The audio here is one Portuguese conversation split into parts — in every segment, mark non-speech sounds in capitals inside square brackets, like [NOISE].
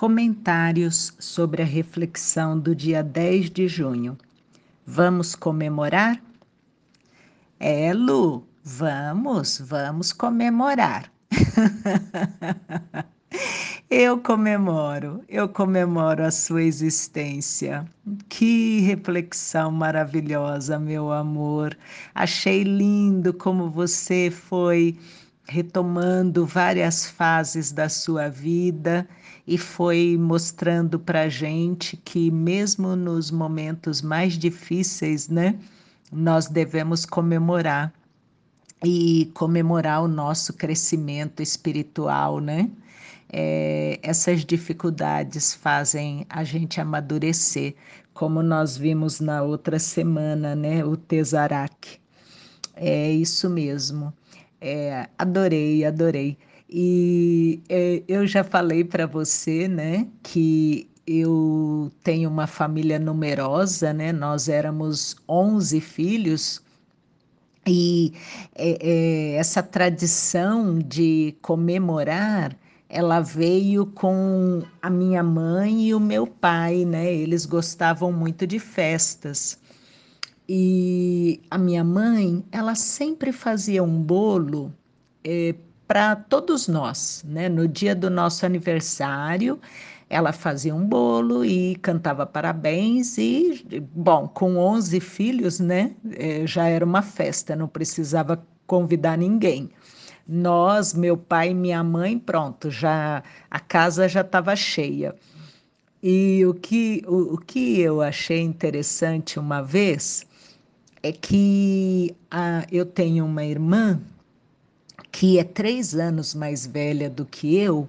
Comentários sobre a reflexão do dia 10 de junho. Vamos comemorar? É, Lu, vamos, vamos comemorar. [LAUGHS] eu comemoro, eu comemoro a sua existência. Que reflexão maravilhosa, meu amor. Achei lindo como você foi retomando várias fases da sua vida e foi mostrando para gente que mesmo nos momentos mais difíceis, né, nós devemos comemorar e comemorar o nosso crescimento espiritual, né? É, essas dificuldades fazem a gente amadurecer, como nós vimos na outra semana, né? O Tesarak. É isso mesmo. É, adorei, adorei. E é, eu já falei para você, né, que eu tenho uma família numerosa, né? Nós éramos 11 filhos. E é, é, essa tradição de comemorar, ela veio com a minha mãe e o meu pai, né? Eles gostavam muito de festas. E a minha mãe, ela sempre fazia um bolo é, para todos nós, né? No dia do nosso aniversário, ela fazia um bolo e cantava parabéns e, bom, com 11 filhos, né? É, já era uma festa, não precisava convidar ninguém. Nós, meu pai e minha mãe, pronto, já a casa já estava cheia. E o que, o, o que eu achei interessante uma vez é que a, eu tenho uma irmã que é três anos mais velha do que eu,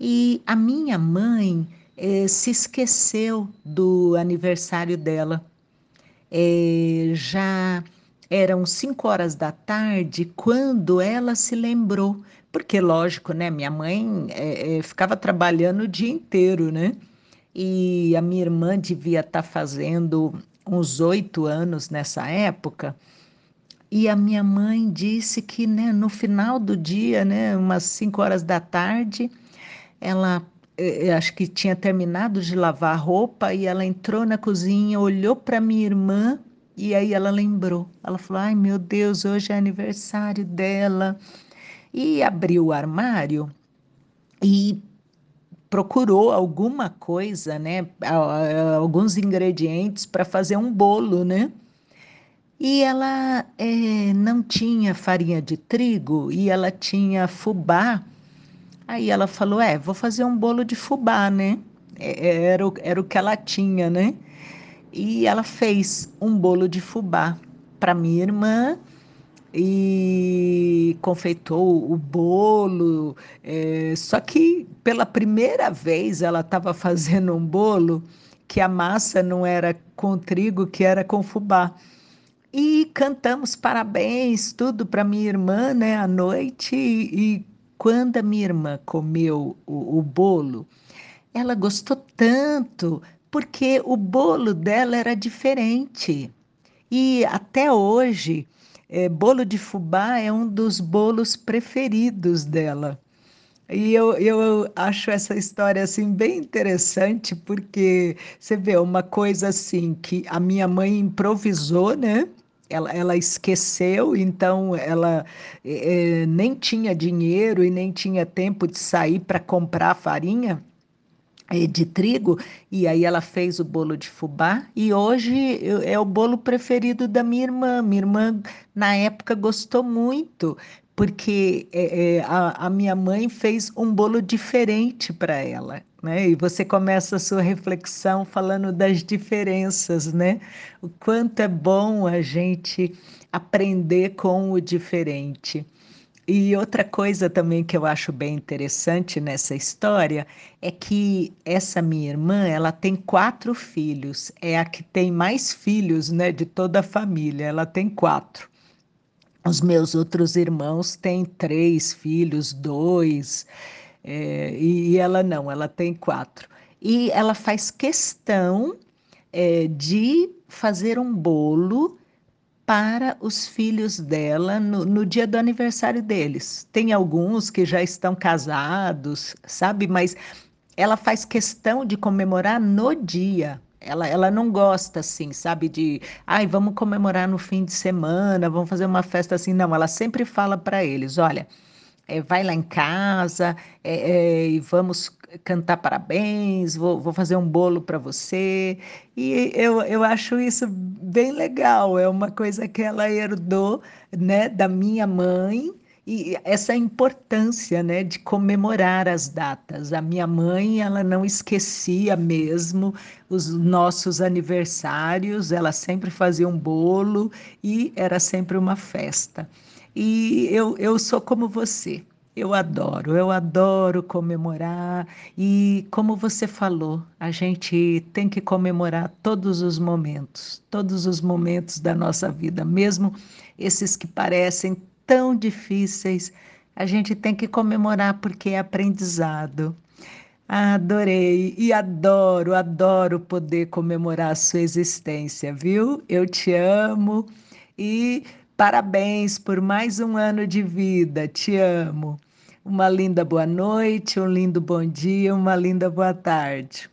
e a minha mãe eh, se esqueceu do aniversário dela. Eh, já eram cinco horas da tarde quando ela se lembrou, porque lógico, né? Minha mãe eh, ficava trabalhando o dia inteiro, né? E a minha irmã devia estar tá fazendo uns oito anos nessa época, e a minha mãe disse que né, no final do dia, né, umas cinco horas da tarde, ela eh, acho que tinha terminado de lavar a roupa e ela entrou na cozinha, olhou para minha irmã e aí ela lembrou. Ela falou: Ai meu Deus, hoje é aniversário dela. E abriu o armário e procurou alguma coisa, né, alguns ingredientes para fazer um bolo, né? E ela é, não tinha farinha de trigo e ela tinha fubá. Aí ela falou: É, vou fazer um bolo de fubá, né? É, era o, era o que ela tinha, né? E ela fez um bolo de fubá para minha irmã e confeitou o bolo. É, só que pela primeira vez ela estava fazendo um bolo que a massa não era com trigo, que era com fubá. E cantamos parabéns, tudo para minha irmã, né, à noite. E, e quando a minha irmã comeu o, o bolo, ela gostou tanto, porque o bolo dela era diferente. E até hoje, é, bolo de fubá é um dos bolos preferidos dela. E eu, eu acho essa história assim bem interessante, porque você vê uma coisa assim que a minha mãe improvisou, né? Ela, ela esqueceu, então ela é, nem tinha dinheiro e nem tinha tempo de sair para comprar farinha. Eh, de trigo, e aí ela fez o bolo de fubá, e hoje é o bolo preferido da minha irmã. Minha irmã, na época, gostou muito, porque é, a, a, minha mãe fez um bolo diferente para ela. Né? E você começa a sua reflexão falando das diferenças, né? O quanto é bom a gente aprender com o diferente. E outra coisa também que eu acho bem interessante nessa história é que essa minha irmã, ela tem quatro filhos, é a que tem mais filhos, né, de toda a família, ela tem quatro. Os meus outros irmãos têm três filhos, dois, é, e ela não, ela tem quatro. E ela faz questão é, de fazer um bolo para os filhos dela no, no, dia do aniversário deles. Tem alguns que já estão casados, sabe? Mas ela faz questão de comemorar no dia. Ela, ela não gosta assim, sabe, de, ai, vamos comemorar no fim de semana, vamos fazer uma festa assim. Não, ela sempre fala para eles: olha, é, vai lá em casa é, é, e vamos cantar parabéns, vou, vou fazer um bolo para você. E eu, eu acho isso bem legal, é uma coisa que ela herdou né, da minha mãe e essa importância, né, de comemorar as datas. A minha mãe, ela não esquecia mesmo os nossos aniversários, ela sempre fazia um bolo e era sempre uma festa. E eu, eu sou como você. Eu adoro, eu adoro comemorar e como você falou, a gente tem que comemorar todos os momentos, todos os momentos da nossa vida, mesmo esses que parecem tão difíceis, a gente tem que comemorar porque é aprendizado. Adorei e adoro, adoro poder comemorar a sua existência, viu? Eu te amo e parabéns por mais um ano de vida, te amo. Uma linda boa noite, um lindo bom dia, uma linda boa tarde.